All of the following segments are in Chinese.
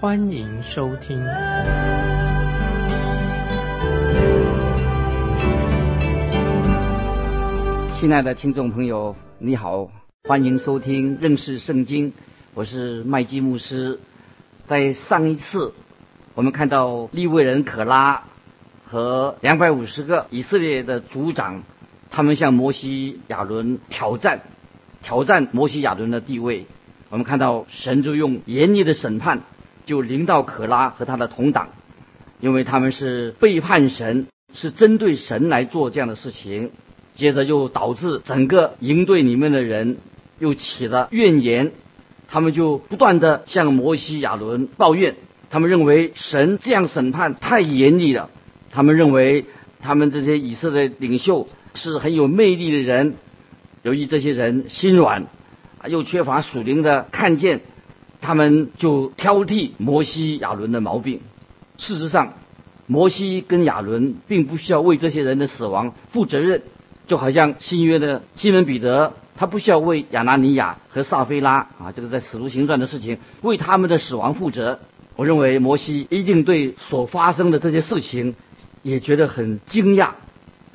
欢迎收听。亲爱的听众朋友，你好，欢迎收听认识圣经，我是麦基牧师。在上一次，我们看到利未人可拉和两百五十个以色列的族长。他们向摩西、亚伦挑战，挑战摩西、亚伦的地位。我们看到神就用严厉的审判，就临到可拉和他的同党，因为他们是背叛神，是针对神来做这样的事情。接着又导致整个营队里面的人又起了怨言，他们就不断的向摩西、亚伦抱怨，他们认为神这样审判太严厉了，他们认为他们这些以色列领袖。是很有魅力的人，由于这些人心软，又缺乏属灵的看见，他们就挑剔摩西、亚伦的毛病。事实上，摩西跟亚伦并不需要为这些人的死亡负责任，就好像新约的西门彼得，他不需要为亚拿尼亚和撒菲拉啊，这个在使徒行传的事情为他们的死亡负责。我认为摩西一定对所发生的这些事情也觉得很惊讶。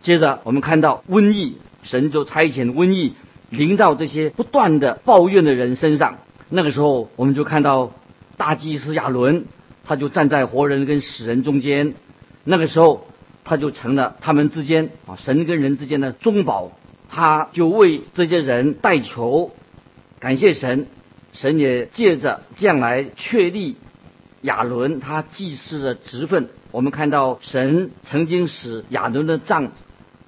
接着，我们看到瘟疫，神就差遣瘟疫临到这些不断的抱怨的人身上。那个时候，我们就看到大祭司亚伦，他就站在活人跟死人中间。那个时候，他就成了他们之间啊神跟人之间的中保。他就为这些人代求，感谢神。神也借着这样来确立亚伦他祭司的职分。我们看到神曾经使亚伦的杖。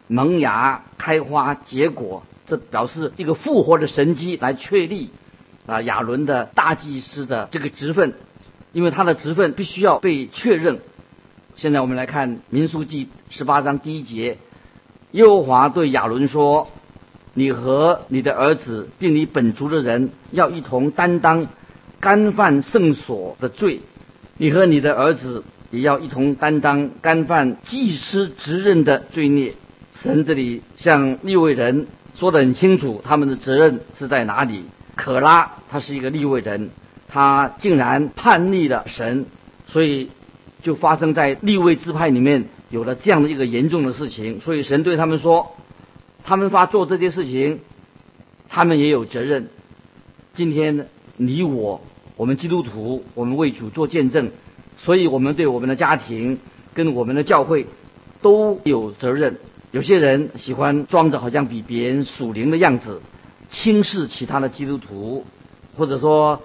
萌芽、开花、结果，这表示一个复活的神迹来确立啊亚伦的大祭司的这个职分，因为他的职分必须要被确认。现在我们来看民数记十八章第一节，耶和华对亚伦说：“你和你的儿子，并你本族的人，要一同担当干犯圣所的罪；你和你的儿子也要一同担当干犯祭司职任的罪孽。”神这里向利未人说得很清楚，他们的责任是在哪里。可拉他是一个立位人，他竟然叛逆了神，所以就发生在立位支派里面有了这样的一个严重的事情。所以神对他们说，他们发做这些事情，他们也有责任。今天你我，我们基督徒，我们为主做见证，所以我们对我们的家庭跟我们的教会都有责任。有些人喜欢装着好像比别人属灵的样子，轻视其他的基督徒，或者说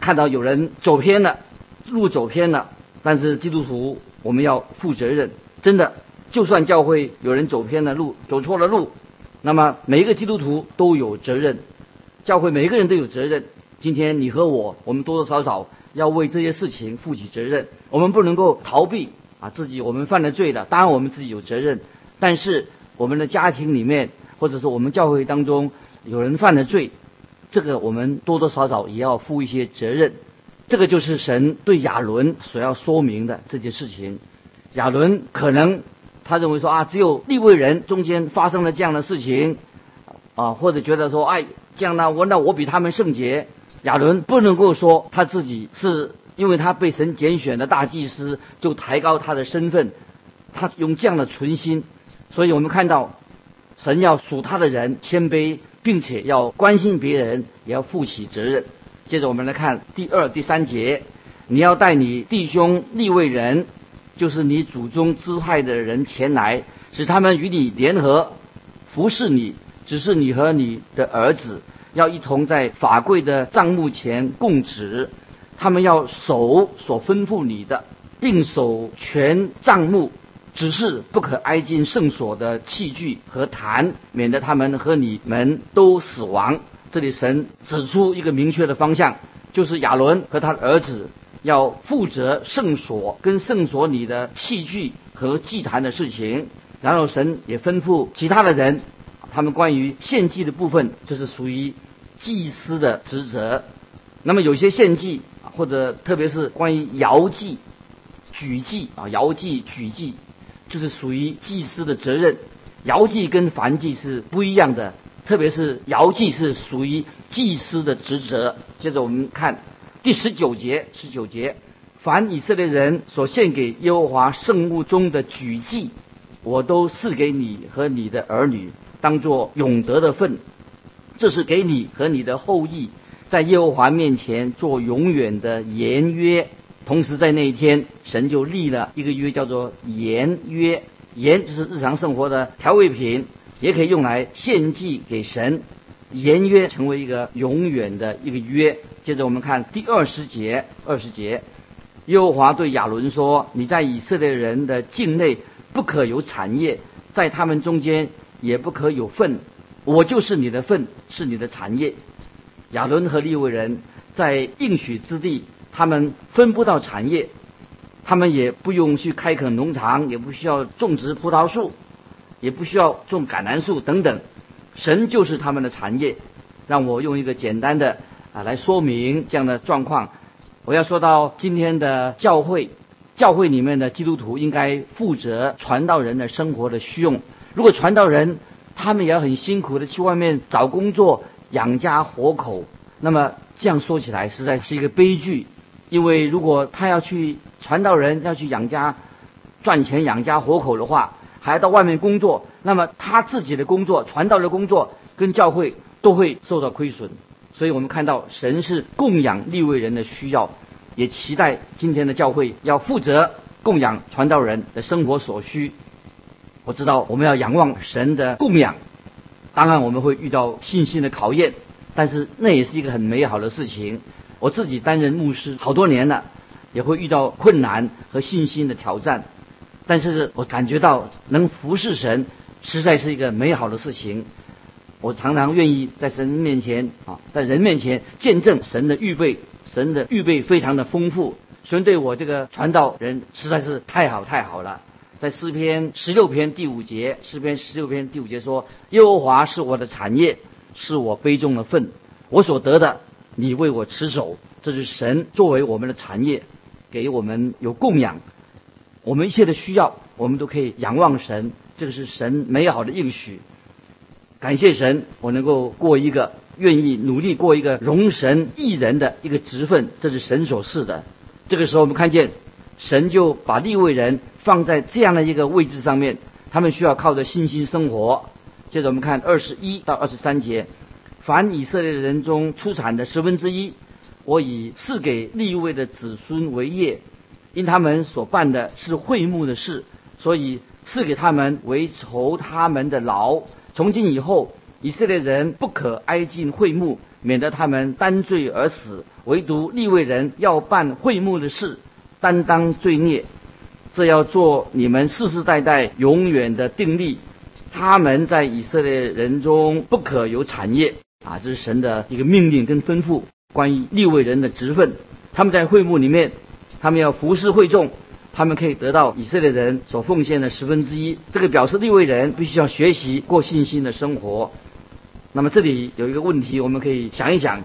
看到有人走偏了，路走偏了，但是基督徒我们要负责任。真的，就算教会有人走偏了路，走错了路，那么每一个基督徒都有责任，教会每一个人都有责任。今天你和我，我们多多少少要为这些事情负起责任。我们不能够逃避啊，自己我们犯了罪了，当然我们自己有责任。但是我们的家庭里面，或者说我们教会当中有人犯了罪，这个我们多多少少也要负一些责任。这个就是神对亚伦所要说明的这件事情。亚伦可能他认为说啊，只有立位人中间发生了这样的事情啊，或者觉得说哎，这样呢，我那我比他们圣洁。亚伦不能够说他自己是因为他被神拣选的大祭司，就抬高他的身份，他用这样的存心。所以我们看到，神要属他的人谦卑，并且要关心别人，也要负起责任。接着我们来看第二、第三节，你要带你弟兄立位人，就是你祖宗支派的人前来，使他们与你联合，服侍你。只是你和你的儿子要一同在法柜的账目前供职，他们要守所吩咐你的，并守全账目。只是不可挨近圣所的器具和坛，免得他们和你们都死亡。这里神指出一个明确的方向，就是亚伦和他的儿子要负责圣所跟圣所里的器具和祭坛的事情。然后神也吩咐其他的人，他们关于献祭的部分，就是属于祭司的职责。那么有些献祭或者特别是关于摇祭、举祭啊，摇祭、举祭，就是属于祭司的责任。摇祭跟燔祭是不一样的，特别是摇祭是属于祭司的职责。接着我们看第十九节，十九节，凡以色列人所献给耶和华圣物中的举祭，我都赐给你和你的儿女，当作永得的份。这是给你和你的后裔，在耶和华面前做永远的言约。同时在那一天，神就立了一个约，叫做盐约。盐就是日常生活的调味品，也可以用来献祭给神。盐约成为一个永远的一个约。接着我们看第二十节，二十节，耶和华对亚伦说：“你在以色列人的境内不可有产业，在他们中间也不可有份。我就是你的份，是你的产业。”亚伦和利未人在应许之地，他们分不到产业。他们也不用去开垦农场，也不需要种植葡萄树，也不需要种橄榄树等等。神就是他们的产业。让我用一个简单的啊来说明这样的状况。我要说到今天的教会，教会里面的基督徒应该负责传道人的生活的需用。如果传道人他们也要很辛苦的去外面找工作养家活口，那么这样说起来实在是一个悲剧。因为如果他要去传道人要去养家赚钱养家活口的话，还要到外面工作，那么他自己的工作传道的工作跟教会都会受到亏损。所以我们看到神是供养立位人的需要，也期待今天的教会要负责供养传道人的生活所需。我知道我们要仰望神的供养，当然我们会遇到信心的考验，但是那也是一个很美好的事情。我自己担任牧师好多年了，也会遇到困难和信心的挑战，但是我感觉到能服侍神，实在是一个美好的事情。我常常愿意在神面前啊，在人面前见证神的预备，神的预备非常的丰富。神对我这个传道人实在是太好太好了。在诗篇十六篇第五节，诗篇十六篇第五节说：“耶和华是我的产业，是我杯中的份，我所得的。”你为我持守，这是神作为我们的产业，给我们有供养，我们一切的需要，我们都可以仰望神。这个是神美好的应许。感谢神，我能够过一个愿意努力过一个容神益人的一个职分，这是神所赐的。这个时候，我们看见神就把立位人放在这样的一个位置上面，他们需要靠着信心生活。接着我们看二十一到二十三节。凡以色列人中出产的十分之一，我以赐给立位的子孙为业，因他们所办的是会幕的事，所以赐给他们为酬他们的劳。从今以后，以色列人不可挨近会幕，免得他们担罪而死；唯独立位人要办会幕的事，担当罪孽。这要做你们世世代代永远的定力。他们在以色列人中不可有产业。啊，这是神的一个命令跟吩咐，关于立位人的职分。他们在会幕里面，他们要服侍会众，他们可以得到以色列人所奉献的十分之一。这个表示立位人必须要学习过信心的生活。那么这里有一个问题，我们可以想一想：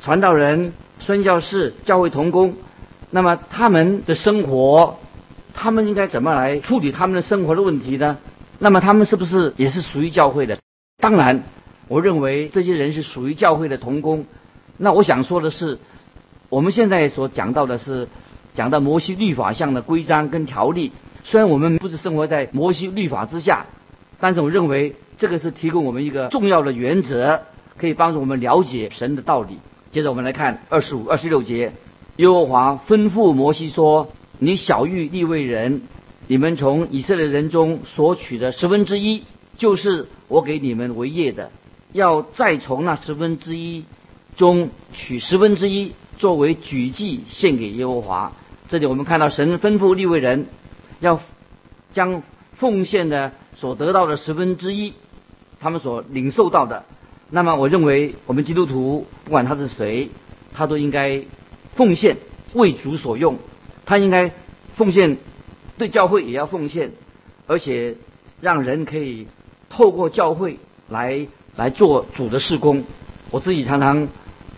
传道人、宣教士、教会同工，那么他们的生活，他们应该怎么来处理他们的生活的问题呢？那么他们是不是也是属于教会的？当然。我认为这些人是属于教会的童工。那我想说的是，我们现在所讲到的是讲到摩西律法上的规章跟条例。虽然我们不是生活在摩西律法之下，但是我认为这个是提供我们一个重要的原则，可以帮助我们了解神的道理。接着我们来看二十五、二十六节，耶和华吩咐摩西说：“你小玉立位人，你们从以色列人中所取的十分之一，就是我给你们为业的。”要再从那十分之一中取十分之一作为举祭献给耶和华。这里我们看到神吩咐立位人要将奉献的所得到的十分之一，他们所领受到的。那么我认为我们基督徒不管他是谁，他都应该奉献为主所用，他应该奉献，对教会也要奉献，而且让人可以透过教会来来做主的事工。我自己常常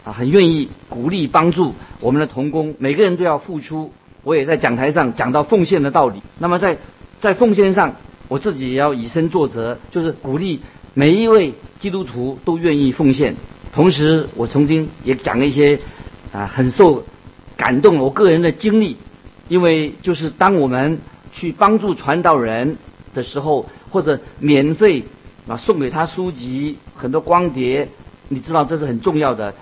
啊很愿意鼓励帮助我们的童工，每个人都要付出。我也在讲台上讲到奉献的道理。那么在在奉献上，我自己也要以身作则，就是鼓励每一位基督徒都愿意奉献。同时，我曾经也讲了一些啊很受感动我个人的经历，因为就是当我们去帮助传道人的时候，或者免费啊送给他书籍、很多光碟，你知道这是很重要的。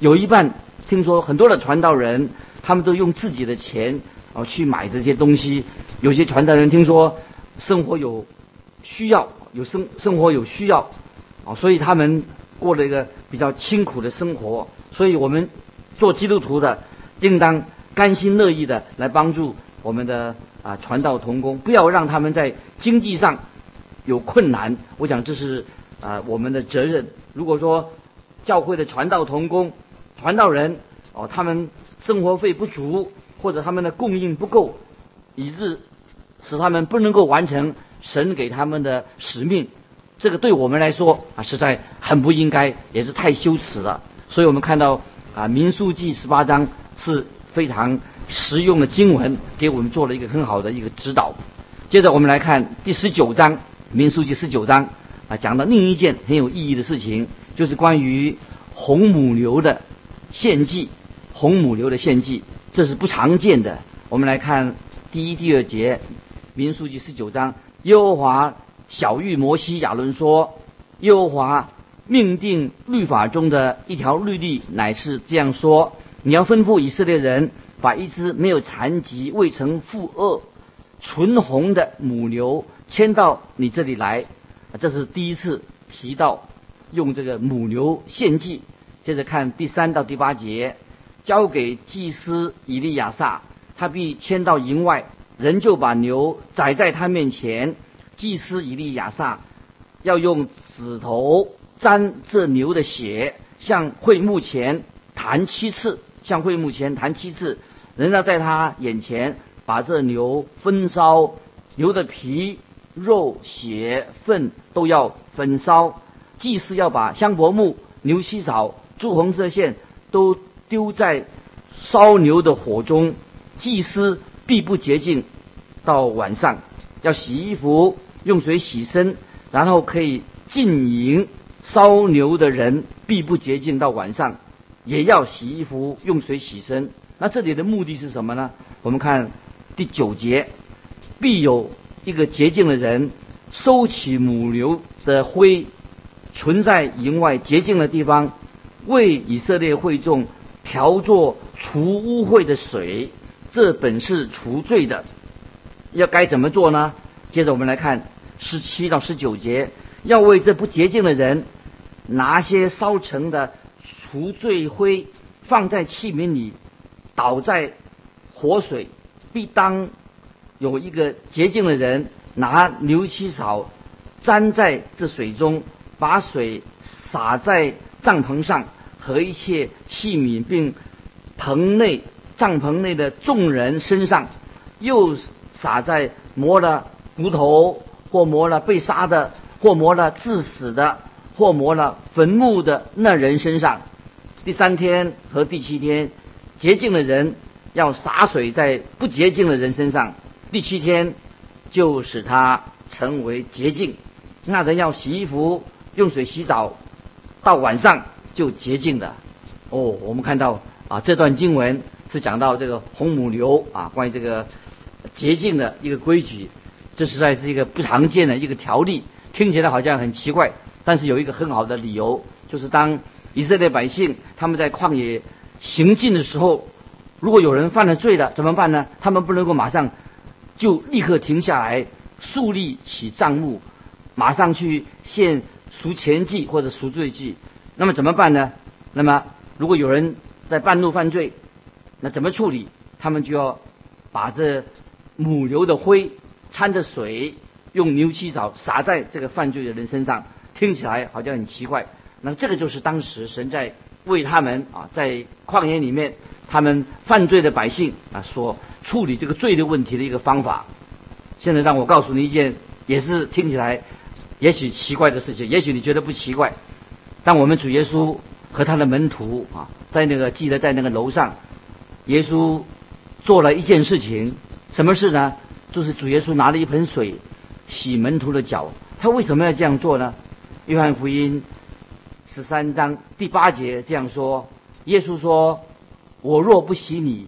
有一半听说很多的传道人。他们都用自己的钱啊去买这些东西。有些传道人听说生活有需要，有生生活有需要啊，所以他们过了一个比较清苦的生活。所以我们做基督徒的，应当甘心乐意的来帮助我们的啊传道同工，不要让他们在经济上有困难。我想这是啊我们的责任。如果说教会的传道同工、传道人哦，他们。生活费不足，或者他们的供应不够，以致使他们不能够完成神给他们的使命。这个对我们来说啊，实在很不应该，也是太羞耻了。所以我们看到啊，《民数记》十八章是非常实用的经文，给我们做了一个很好的一个指导。接着我们来看第十九章，《民数记》十九章啊，讲到另一件很有意义的事情，就是关于红母牛的献祭。红母牛的献祭，这是不常见的。我们来看第一、第二节，民数记十九章，耶和华小谕摩西、亚伦说：“耶和华命定律法中的一条律例，乃是这样说：你要吩咐以色列人，把一只没有残疾、未曾负恶、纯红的母牛牵到你这里来。”这是第一次提到用这个母牛献祭。接着看第三到第八节。交给祭司以利亚撒，他必牵到营外，人就把牛宰在他面前。祭司以利亚撒要用指头沾这牛的血，向会幕前弹七次，向会幕前弹七次。人要在他眼前把这牛焚烧，牛的皮、肉、血、粪都要焚烧。祭司要把香柏木、牛膝草、朱红色线都。丢在烧牛的火中，祭司必不洁净。到晚上要洗衣服，用水洗身，然后可以进营。烧牛的人必不洁净，到晚上也要洗衣服，用水洗身。那这里的目的是什么呢？我们看第九节，必有一个洁净的人收起母牛的灰，存在营外洁净的地方，为以色列会众。调作除污秽的水，这本是除罪的。要该怎么做呢？接着我们来看十七到十九节，要为这不洁净的人拿些烧成的除罪灰放在器皿里，倒在活水，必当有一个洁净的人拿牛膝草沾在这水中，把水洒在帐篷上。和一切器皿，并棚内帐篷内的众人身上，又撒在磨了骨头，或磨了被杀的，或磨了致死的，或磨了坟墓的那人身上。第三天和第七天，洁净的人要洒水在不洁净的人身上。第七天就使他成为洁净。那人要洗衣服，用水洗澡，到晚上。就洁净的哦，我们看到啊，这段经文是讲到这个红母牛啊，关于这个洁净的一个规矩，这实在是一个不常见的一个条例，听起来好像很奇怪，但是有一个很好的理由，就是当以色列百姓他们在旷野行进的时候，如果有人犯了罪了，怎么办呢？他们不能够马上就立刻停下来，树立起账目，马上去献赎前祭或者赎罪祭。那么怎么办呢？那么如果有人在半路犯罪，那怎么处理？他们就要把这母牛的灰掺着水，用牛膝草撒在这个犯罪的人身上。听起来好像很奇怪。那这个就是当时神在为他们啊，在旷野里面他们犯罪的百姓啊所处理这个罪的问题的一个方法。现在让我告诉你一件，也是听起来也许奇怪的事情，也许你觉得不奇怪。当我们主耶稣和他的门徒啊，在那个记得在那个楼上，耶稣做了一件事情，什么事呢？就是主耶稣拿了一盆水洗门徒的脚。他为什么要这样做呢？约翰福音十三章第八节这样说：耶稣说：“我若不洗你，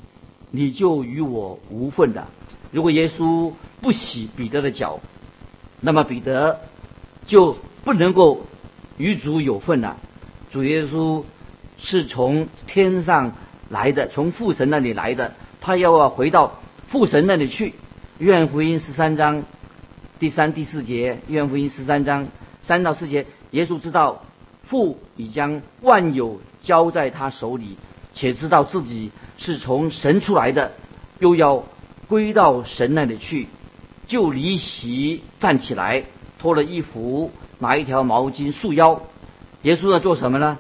你就与我无份的。”如果耶稣不洗彼得的脚，那么彼得就不能够。与主有份了，主耶稣是从天上来的，从父神那里来的，他要要回到父神那里去。约翰福音十三章第三、第四节，约翰福音十三章三到四节，耶稣知道父已将万有交在他手里，且知道自己是从神出来的，又要归到神那里去，就离席站起来，脱了衣服。拿一条毛巾束腰，耶稣要做什么呢？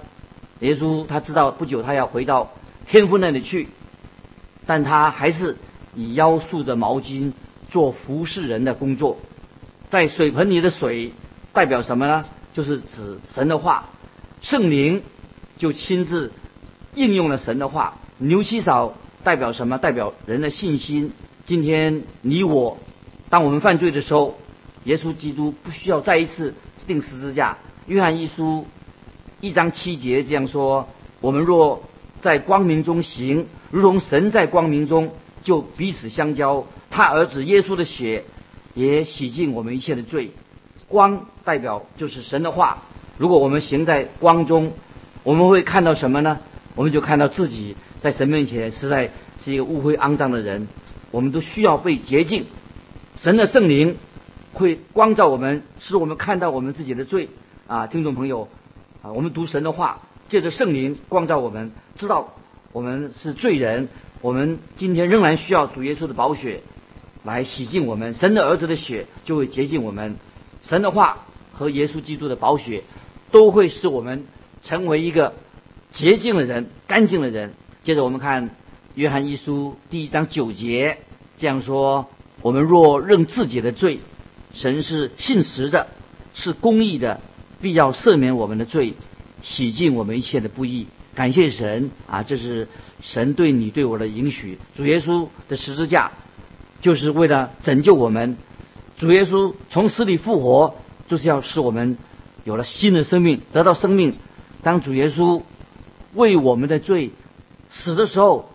耶稣他知道不久他要回到天父那里去，但他还是以腰束着毛巾做服侍人的工作。在水盆里的水代表什么呢？就是指神的话，圣灵就亲自应用了神的话。牛七嫂代表什么？代表人的信心。今天你我，当我们犯罪的时候，耶稣基督不需要再一次。定十字架。约翰一书一章七节这样说：我们若在光明中行，如同神在光明中，就彼此相交。他儿子耶稣的血也洗净我们一切的罪。光代表就是神的话。如果我们行在光中，我们会看到什么呢？我们就看到自己在神面前实在是一个污秽肮脏的人。我们都需要被洁净。神的圣灵。会光照我们，使我们看到我们自己的罪啊，听众朋友啊，我们读神的话，借着圣灵光照我们，知道我们是罪人，我们今天仍然需要主耶稣的宝血来洗净我们，神的儿子的血就会洁净我们，神的话和耶稣基督的宝血都会使我们成为一个洁净的人、干净的人。接着我们看约翰一书第一章九节这样说：我们若认自己的罪。神是信实的，是公义的，必要赦免我们的罪，洗净我们一切的不义。感谢神啊！这是神对你对我的允许。主耶稣的十字架就是为了拯救我们。主耶稣从死里复活，就是要使我们有了新的生命，得到生命。当主耶稣为我们的罪死的时候，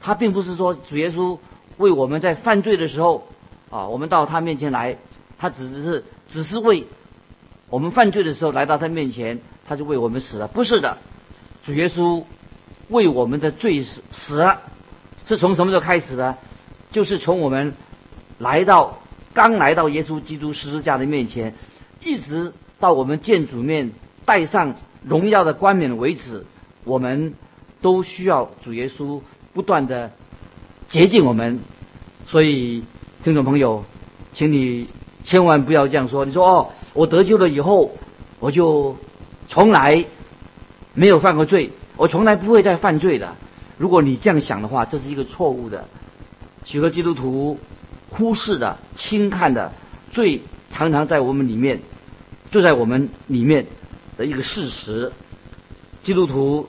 他并不是说主耶稣为我们在犯罪的时候啊，我们到他面前来。他只是只是为我们犯罪的时候来到他面前，他就为我们死了。不是的，主耶稣为我们的罪死死了，是从什么时候开始的？就是从我们来到刚来到耶稣基督十字架的面前，一直到我们见主面戴上荣耀的冠冕为止，我们都需要主耶稣不断的洁净我们。所以，听众朋友，请你。千万不要这样说。你说哦，我得救了以后，我就从来没有犯过罪，我从来不会再犯罪的。如果你这样想的话，这是一个错误的。许多基督徒忽视的、轻看的罪，常常在我们里面，就在我们里面的一个事实。基督徒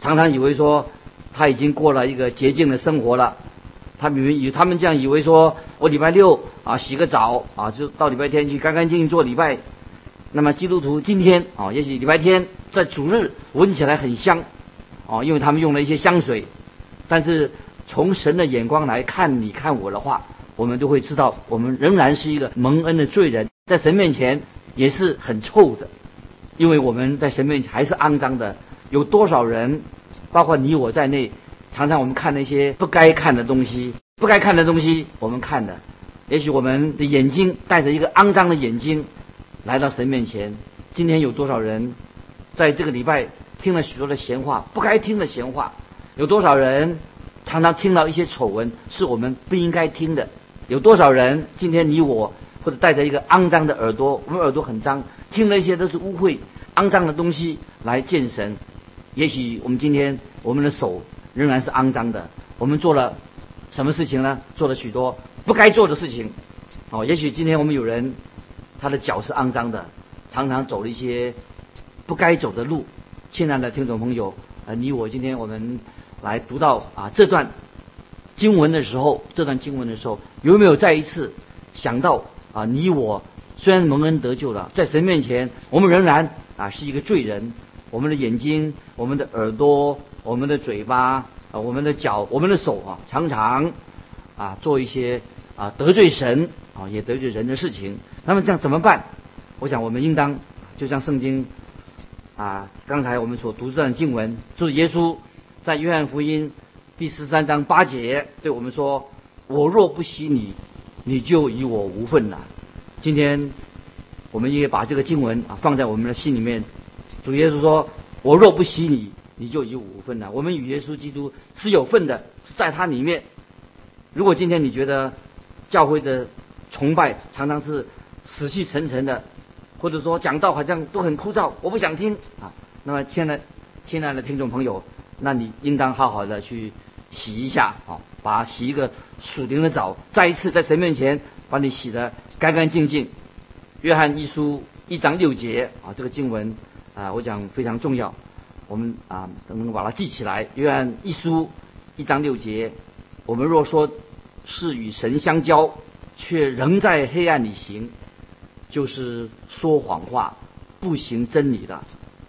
常常以为说他已经过了一个洁净的生活了。他们以他们这样以为说，我礼拜六啊洗个澡啊，就到礼拜天去干干净净做礼拜。那么基督徒今天啊，也许礼拜天在主日闻起来很香，啊，因为他们用了一些香水。但是从神的眼光来看，你看我的话，我们都会知道，我们仍然是一个蒙恩的罪人，在神面前也是很臭的，因为我们在神面前还是肮脏的。有多少人，包括你我在内？常常我们看那些不该看的东西，不该看的东西，我们看的，也许我们的眼睛带着一个肮脏的眼睛来到神面前。今天有多少人在这个礼拜听了许多的闲话，不该听的闲话？有多少人常常听到一些丑闻，是我们不应该听的？有多少人今天你我或者带着一个肮脏的耳朵，我们耳朵很脏，听了一些都是污秽、肮脏的东西来见神？也许我们今天我们的手。仍然是肮脏的。我们做了什么事情呢？做了许多不该做的事情。哦，也许今天我们有人他的脚是肮脏的，常常走了一些不该走的路。亲爱的听众朋友，呃，你我今天我们来读到啊这段经文的时候，这段经文的时候，有没有再一次想到啊你我虽然蒙恩得救了，在神面前我们仍然啊是一个罪人。我们的眼睛、我们的耳朵、我们的嘴巴、啊我们的脚、我们的手啊，常常啊做一些啊得罪神啊也得罪人的事情。那么这样怎么办？我想我们应当就像圣经啊刚才我们所读这段经文，就是耶稣在约翰福音第十三章八节对我们说：“我若不洗你，你就与我无份了。”今天我们也把这个经文啊放在我们的心里面。主耶稣说：“我若不洗你，你就与我无份了。”我们与耶稣基督是有份的，在他里面。如果今天你觉得教会的崇拜常常是死气沉沉的，或者说讲道好像都很枯燥，我不想听啊，那么亲爱的亲爱的听众朋友，那你应当好好的去洗一下啊，把洗一个属灵的澡，再一次在神面前把你洗得干干净净。约翰一书一章六节啊，这个经文。啊，我讲非常重要，我们啊能把它记起来。约翰一书一章六节，我们若说是与神相交，却仍在黑暗里行，就是说谎话，不行真理的。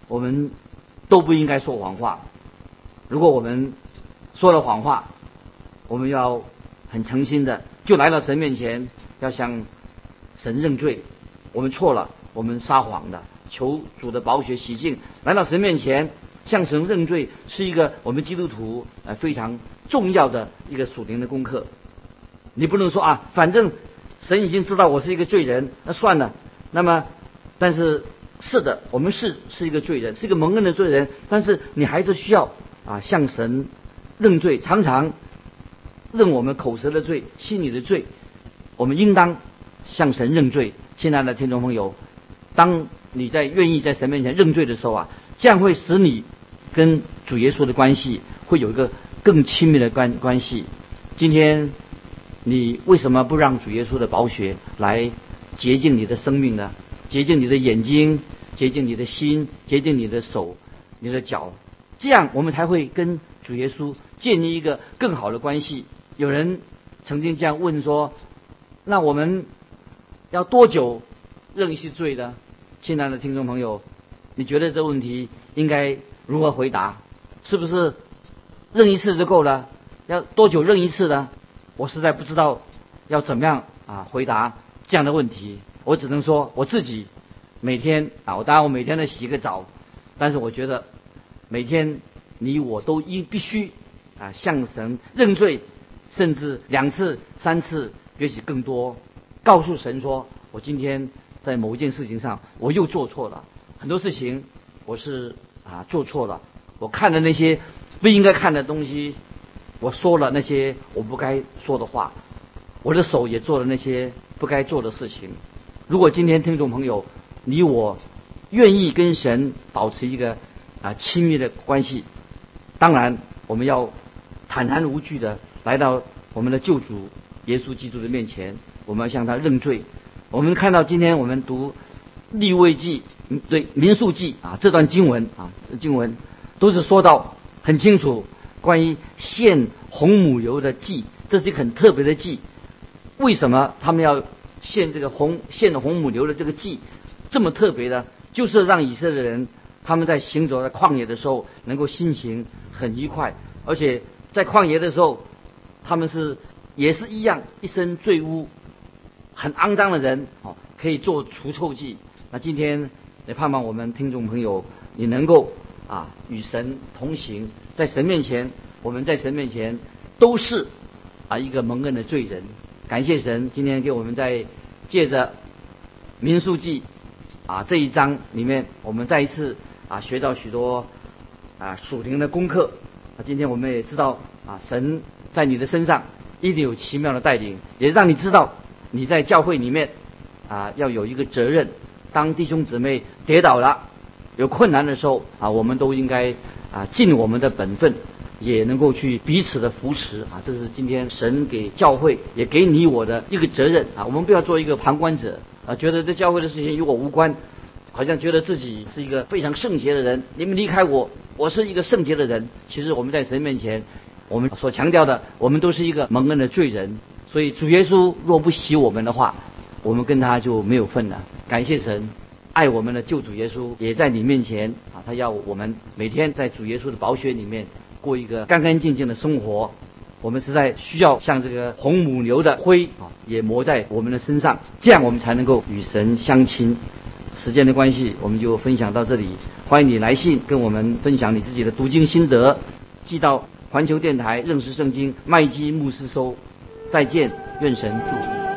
我们都不应该说谎话。如果我们说了谎话，我们要很诚心的就来到神面前，要向神认罪。我们错了，我们撒谎的。求主的宝血洗净，来到神面前向神认罪，是一个我们基督徒呃非常重要的一个属灵的功课。你不能说啊，反正神已经知道我是一个罪人，那算了。那么，但是是的，我们是是一个罪人，是一个蒙恩的罪人，但是你还是需要啊向神认罪，常常认我们口舌的罪、心里的罪，我们应当向神认罪。亲爱的听众朋友，当。你在愿意在神面前认罪的时候啊，这样会使你跟主耶稣的关系会有一个更亲密的关关系。今天你为什么不让主耶稣的宝血来洁净你的生命呢？洁净你的眼睛，洁净你的心，洁净你的手、你的脚，这样我们才会跟主耶稣建立一个更好的关系。有人曾经这样问说：“那我们要多久认一次罪呢？”亲爱的听众朋友，你觉得这问题应该如何回答？是不是认一次就够了？要多久认一次呢？我实在不知道要怎么样啊回答这样的问题。我只能说我自己每天啊，我当然我每天都洗个澡，但是我觉得每天你我都应必须啊向神认罪，甚至两次、三次，也许更多，告诉神说我今天。在某一件事情上，我又做错了很多事情，我是啊做错了。我看的那些不应该看的东西，我说了那些我不该说的话，我的手也做了那些不该做的事情。如果今天听众朋友你我愿意跟神保持一个啊亲密的关系，当然我们要坦然无惧的来到我们的救主耶稣基督的面前，我们要向他认罪。我们看到今天我们读立位记，对民数记啊这段经文啊经文都是说到很清楚关于献红母油的祭，这是一个很特别的祭。为什么他们要献这个红献红母牛的这个祭这么特别的？就是让以色列人他们在行走在旷野的时候能够心情很愉快，而且在旷野的时候他们是也是一样一身罪污。很肮脏的人哦，可以做除臭剂。那今天也盼望我们听众朋友，你能够啊与神同行，在神面前，我们在神面前都是啊一个蒙恩的罪人。感谢神，今天给我们在借着民数记啊这一章里面，我们再一次啊学到许多啊属灵的功课。啊，今天我们也知道啊神在你的身上一定有奇妙的带领，也让你知道。你在教会里面啊，要有一个责任。当弟兄姊妹跌倒了、有困难的时候啊，我们都应该啊尽我们的本分，也能够去彼此的扶持啊，这是今天神给教会也给你我的一个责任啊。我们不要做一个旁观者啊，觉得这教会的事情与我无关，好像觉得自己是一个非常圣洁的人。你们离开我，我是一个圣洁的人。其实我们在神面前，我们所强调的，我们都是一个蒙恩的罪人。所以主耶稣若不洗我们的话，我们跟他就没有份了。感谢神，爱我们的救主耶稣也在你面前啊，他要我们每天在主耶稣的宝血里面过一个干干净净的生活。我们实在需要像这个红母牛的灰啊，也磨在我们的身上，这样我们才能够与神相亲。时间的关系，我们就分享到这里。欢迎你来信跟我们分享你自己的读经心得，寄到环球电台认识圣经麦基牧师收。再见，愿神祝福。